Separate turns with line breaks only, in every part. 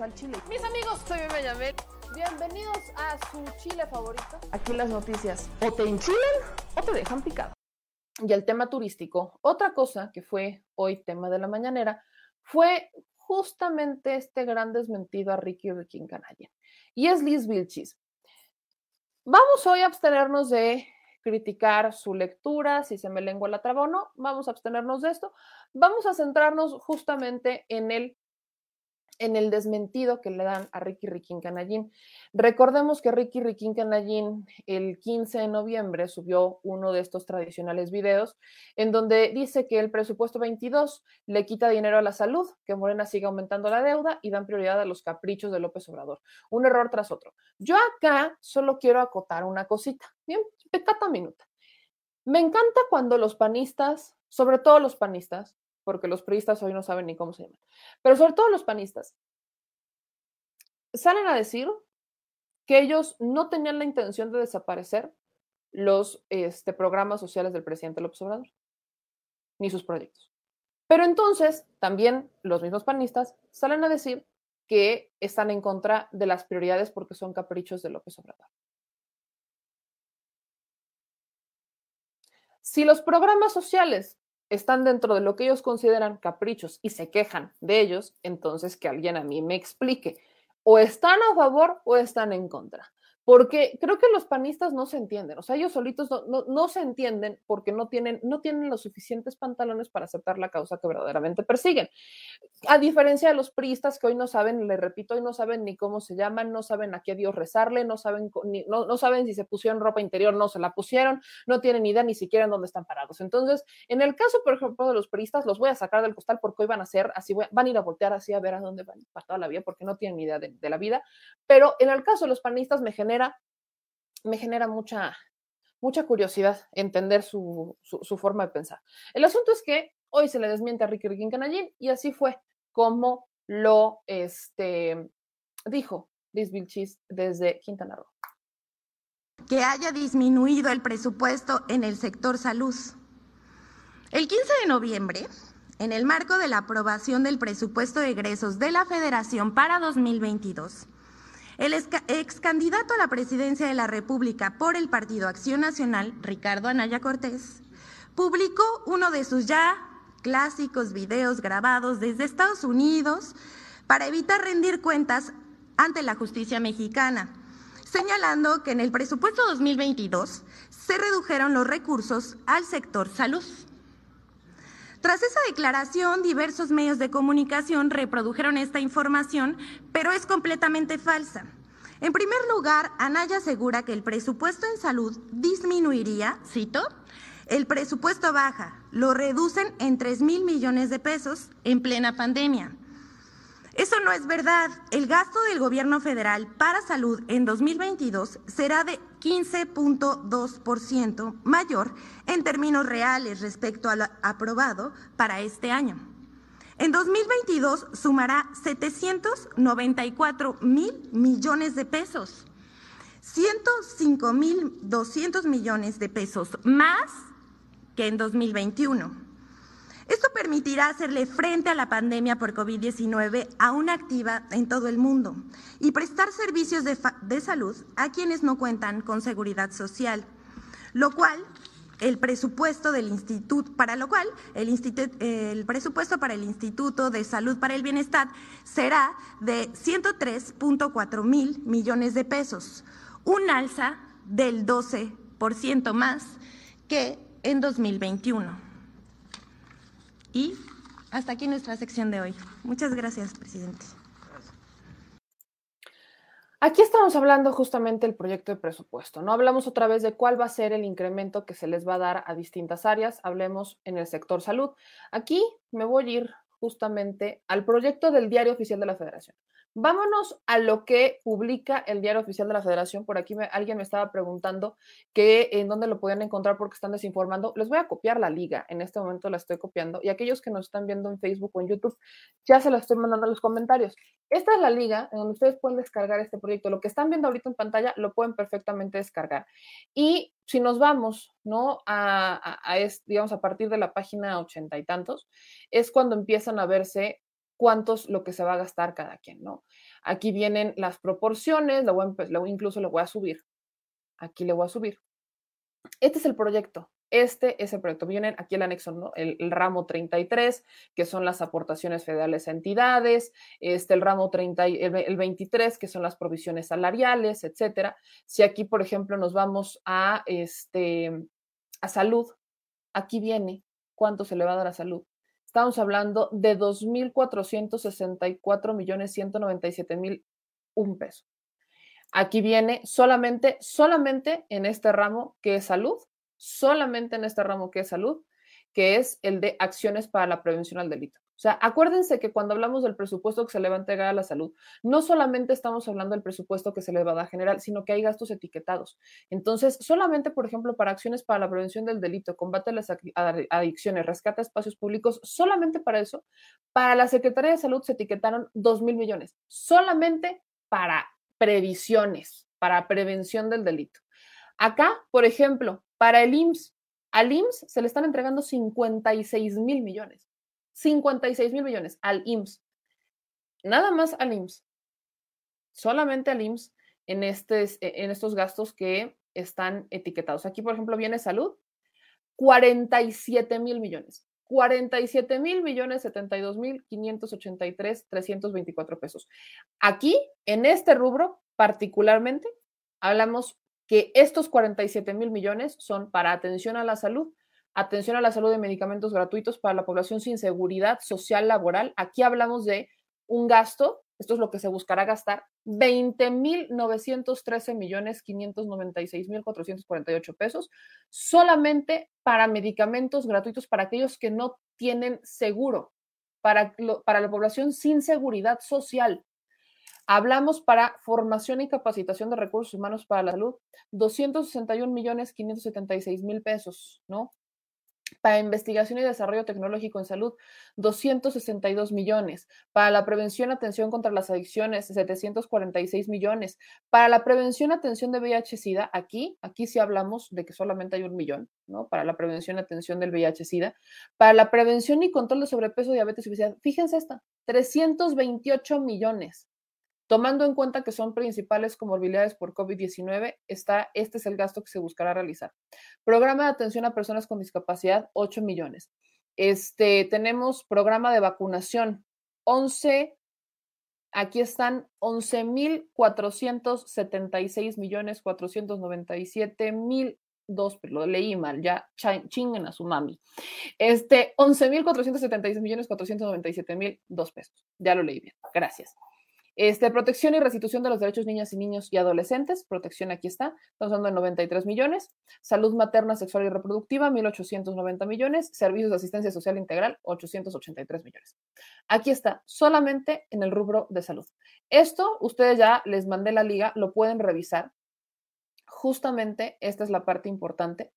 al chile.
Mis amigos, soy Yamel. Bienvenidos a su chile favorito.
Aquí las noticias o te enchilan o te dejan picado.
Y el tema turístico. Otra cosa que fue hoy tema de la mañanera fue justamente este gran desmentido a Ricky Ricky Canalla. Y es Liz Vilchis. Vamos hoy a abstenernos de criticar su lectura, si se me lengua la traba o no, vamos a abstenernos de esto. Vamos a centrarnos justamente en el en el desmentido que le dan a Ricky Riquín Canallín. Recordemos que Ricky Riquín Canallín el 15 de noviembre subió uno de estos tradicionales videos en donde dice que el presupuesto 22 le quita dinero a la salud, que Morena sigue aumentando la deuda y dan prioridad a los caprichos de López Obrador. Un error tras otro. Yo acá solo quiero acotar una cosita. Bien, pecata minuta. Me encanta cuando los panistas, sobre todo los panistas, porque los priistas hoy no saben ni cómo se llaman, pero sobre todo los panistas, salen a decir que ellos no tenían la intención de desaparecer los este, programas sociales del presidente López Obrador, ni sus proyectos. Pero entonces también los mismos panistas salen a decir que están en contra de las prioridades porque son caprichos de López Obrador. Si los programas sociales están dentro de lo que ellos consideran caprichos y se quejan de ellos, entonces que alguien a mí me explique, o están a favor o están en contra porque creo que los panistas no se entienden, o sea, ellos solitos no, no, se entienden porque no tienen, no tienen los suficientes pantalones para aceptar la causa que verdaderamente persiguen. A diferencia de los priistas que hoy no saben, le repito, hoy no saben ni cómo se llaman, no saben a qué Dios rezarle, no saben, ni, no, no saben si se pusieron ropa interior, no se la pusieron, no tienen idea ni siquiera en dónde están parados. Entonces, en el caso, por ejemplo, de los priistas, los voy a sacar del costal porque hoy van a ser así, van a ir a voltear así a ver a dónde van para toda la vida porque no tienen ni idea de, de la vida. Pero en el caso de los panistas me genera me genera mucha, mucha curiosidad entender su, forma de pensar. El asunto es que hoy se le desmiente a Ricky Ricky Canallín y así fue como lo este, dijo Liz Vilchis desde Quintana Roo.
Que haya disminuido el presupuesto en el sector salud. El 15 de noviembre, en el marco de la aprobación del presupuesto de egresos de la Federación para 2022, el ex candidato a la presidencia de la República por el Partido Acción Nacional, Ricardo Anaya Cortés, publicó uno de sus ya clásicos videos grabados desde Estados Unidos para evitar rendir cuentas ante la justicia mexicana, señalando que en el presupuesto 2022 se redujeron los recursos al sector salud. Tras esa declaración, diversos medios de comunicación reprodujeron esta información, pero es completamente falsa. En primer lugar, Anaya asegura que el presupuesto en salud disminuiría, cito, el presupuesto baja, lo reducen en 3 mil millones de pesos en plena pandemia. Eso no es verdad. El gasto del gobierno federal para salud en 2022 será de 15.2% mayor en términos reales respecto al aprobado para este año. En 2022 sumará 794 mil millones de pesos, 105 mil 200 millones de pesos más que en 2021. Esto permitirá hacerle frente a la pandemia por COVID-19 aún activa en todo el mundo y prestar servicios de, salud a quienes no cuentan con seguridad social, lo cual el presupuesto del instituto, para lo cual el, el, presupuesto para el Instituto de Salud para el Bienestar será de 103.4 mil millones de pesos, un alza del 12% más que en 2021. Y hasta aquí nuestra sección de hoy. Muchas gracias, presidente.
Aquí estamos hablando justamente del proyecto de presupuesto. No hablamos otra vez de cuál va a ser el incremento que se les va a dar a distintas áreas. Hablemos en el sector salud. Aquí me voy a ir justamente al proyecto del Diario Oficial de la Federación. Vámonos a lo que publica el Diario Oficial de la Federación. Por aquí alguien me estaba preguntando que en dónde lo pueden encontrar porque están desinformando. Les voy a copiar la liga. En este momento la estoy copiando. Y aquellos que nos están viendo en Facebook o en YouTube, ya se la estoy mandando en los comentarios. Esta es la liga en donde ustedes pueden descargar este proyecto. Lo que están viendo ahorita en pantalla lo pueden perfectamente descargar. Y si nos vamos, ¿no? A, a, digamos, a partir de la página ochenta y tantos, es cuando empiezan a verse cuánto lo que se va a gastar cada quien, ¿no? Aquí vienen las proporciones, lo incluso lo voy a subir. Aquí le voy a subir. Este es el proyecto. Este es el proyecto. Vienen aquí el anexo, ¿no? el, ramo 33, que son las aportaciones federales a entidades, este, el ramo 30, el, 23, que son las provisiones salariales, etcétera. Si aquí, por ejemplo, nos vamos a, este, a salud, aquí viene cuánto se le va a dar a salud. Estamos hablando de 2.464 millones 197 mil un peso. Aquí viene solamente, solamente en este ramo que es salud, solamente en este ramo que es salud, que es el de acciones para la prevención al delito. O sea, acuérdense que cuando hablamos del presupuesto que se le va a entregar a la salud, no solamente estamos hablando del presupuesto que se le va a dar general, sino que hay gastos etiquetados. Entonces, solamente, por ejemplo, para acciones para la prevención del delito, combate a las adicciones, rescate espacios públicos, solamente para eso, para la Secretaría de Salud se etiquetaron 2 mil millones, solamente para previsiones, para prevención del delito. Acá, por ejemplo, para el IMSS, al IMSS se le están entregando 56 mil millones. 56 mil millones al IMSS. Nada más al IMSS. Solamente al IMSS en, este, en estos gastos que están etiquetados. Aquí, por ejemplo, viene salud, 47 mil millones. 47 mil millones 72 mil 583 324 pesos. Aquí, en este rubro particularmente, hablamos que estos 47 mil millones son para atención a la salud, atención a la salud de medicamentos gratuitos para la población sin seguridad social laboral. Aquí hablamos de un gasto, esto es lo que se buscará gastar, 20 mil 913 millones 596 mil 448 pesos solamente para medicamentos gratuitos para aquellos que no tienen seguro, para la población sin seguridad social. Hablamos para formación y capacitación de recursos humanos para la salud, 261 millones 576 mil pesos, ¿no? Para investigación y desarrollo tecnológico en salud, 262 millones. Para la prevención atención contra las adicciones, 746 millones. Para la prevención atención de VIH-Sida, aquí, aquí sí hablamos de que solamente hay un millón, ¿no? Para la prevención y atención del VIH-Sida. Para la prevención y control de sobrepeso, diabetes y obesidad, fíjense esta, 328 millones. Tomando en cuenta que son principales comorbilidades por COVID-19, está, este es el gasto que se buscará realizar. Programa de atención a personas con discapacidad, 8 millones. Este, tenemos programa de vacunación, 11, aquí están 11.476 millones 497 mil dos, lo leí mal, ya chinguen a su mami. Este, 11.476 millones 497 mil dos pesos. Ya lo leí bien. Gracias. Este, protección y restitución de los derechos de niñas y niños y adolescentes, protección aquí está, estamos hablando de 93 millones. Salud materna, sexual y reproductiva, 1.890 millones. Servicios de asistencia social integral, 883 millones. Aquí está, solamente en el rubro de salud. Esto, ustedes ya les mandé la liga, lo pueden revisar. Justamente esta es la parte importante.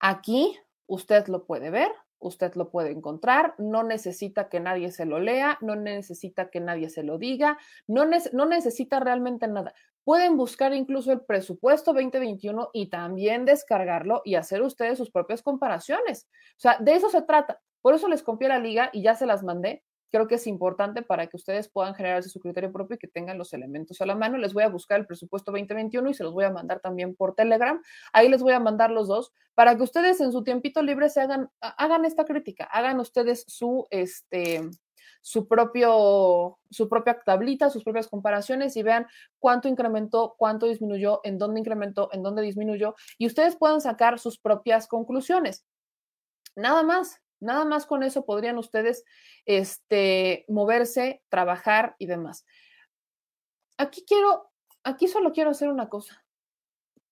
Aquí usted lo puede ver, usted lo puede encontrar, no necesita que nadie se lo lea, no necesita que nadie se lo diga, no, no necesita realmente nada. Pueden buscar incluso el presupuesto 2021 y también descargarlo y hacer ustedes sus propias comparaciones. O sea, de eso se trata. Por eso les copié la liga y ya se las mandé creo que es importante para que ustedes puedan generarse su criterio propio y que tengan los elementos a la mano. Les voy a buscar el presupuesto 2021 y se los voy a mandar también por Telegram. Ahí les voy a mandar los dos para que ustedes en su tiempito libre se hagan, hagan esta crítica, hagan ustedes su, este, su propio, su propia tablita, sus propias comparaciones y vean cuánto incrementó, cuánto disminuyó, en dónde incrementó, en dónde disminuyó y ustedes puedan sacar sus propias conclusiones. Nada más, Nada más con eso podrían ustedes este, moverse, trabajar y demás. Aquí quiero, aquí solo quiero hacer una cosa.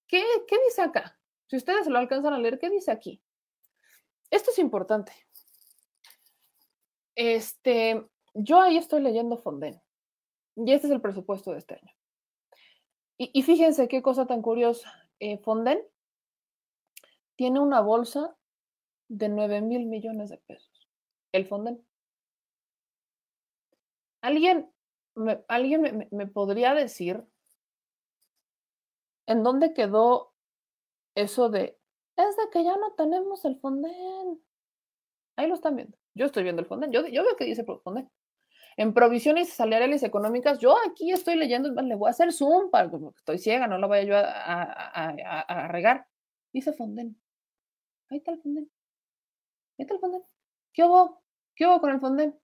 ¿Qué, qué dice acá? Si ustedes lo alcanzan a leer, ¿qué dice aquí? Esto es importante. Este, yo ahí estoy leyendo Fonden. Y este es el presupuesto de este año. Y, fíjense qué cosa tan curiosa. Eh, Fonden tiene una bolsa de 9 mil millones de pesos. El Fonden. ¿Alguien, me, ¿alguien me, podría decir en dónde quedó eso de, es de que ya no tenemos el Fonden? Ahí lo están viendo. Yo estoy viendo el Fonden. Yo, yo veo que dice Fonden. En provisiones salariales económicas, yo aquí estoy leyendo, le voy a hacer zoom para que estoy ciega, no lo vaya yo a, regar. Dice Fonden. Ahí está el Fonden. ¿Qué hubo? ¿Qué hubo con el Fonden?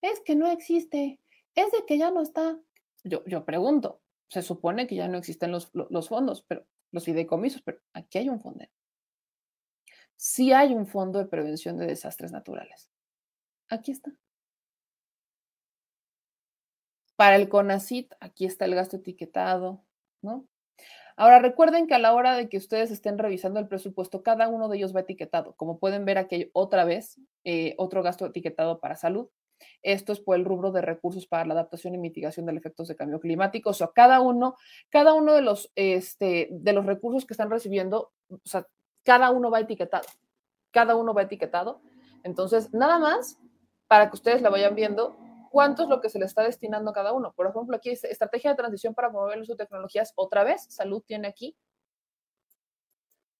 Es que no existe. Es de que ya no está. Yo, yo pregunto, se supone que ya no existen los, los fondos, pero los fideicomisos, pero aquí hay un Fonden. Sí hay un fondo de prevención de desastres naturales. Aquí está. Para el CONACIT, aquí está el gasto etiquetado, ¿no? Ahora recuerden que a la hora de que ustedes estén revisando el presupuesto, cada uno de ellos va etiquetado. Como pueden ver aquí otra vez eh, otro gasto etiquetado para salud. Esto es por el rubro de recursos para la adaptación y mitigación de efectos de cambio climático. O sea, cada uno, cada uno de los, este, de los recursos que están recibiendo, cada uno va etiquetado. Cada uno va etiquetado. Entonces, nada más para que ustedes la vayan viendo cuánto es lo que se le está destinando a cada uno. Por ejemplo, aquí dice estrategia de transición para promover el uso de tecnologías. Otra vez, salud tiene aquí.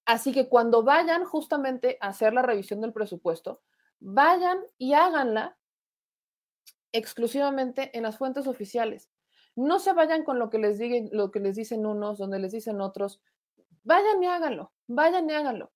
Así que cuando vayan justamente a hacer la revisión del presupuesto, vayan y háganla exclusivamente en las fuentes oficiales. No se vayan con lo que les digan, lo que les dicen unos, donde les dicen otros. Vayan y háganlo, vayan y háganlo.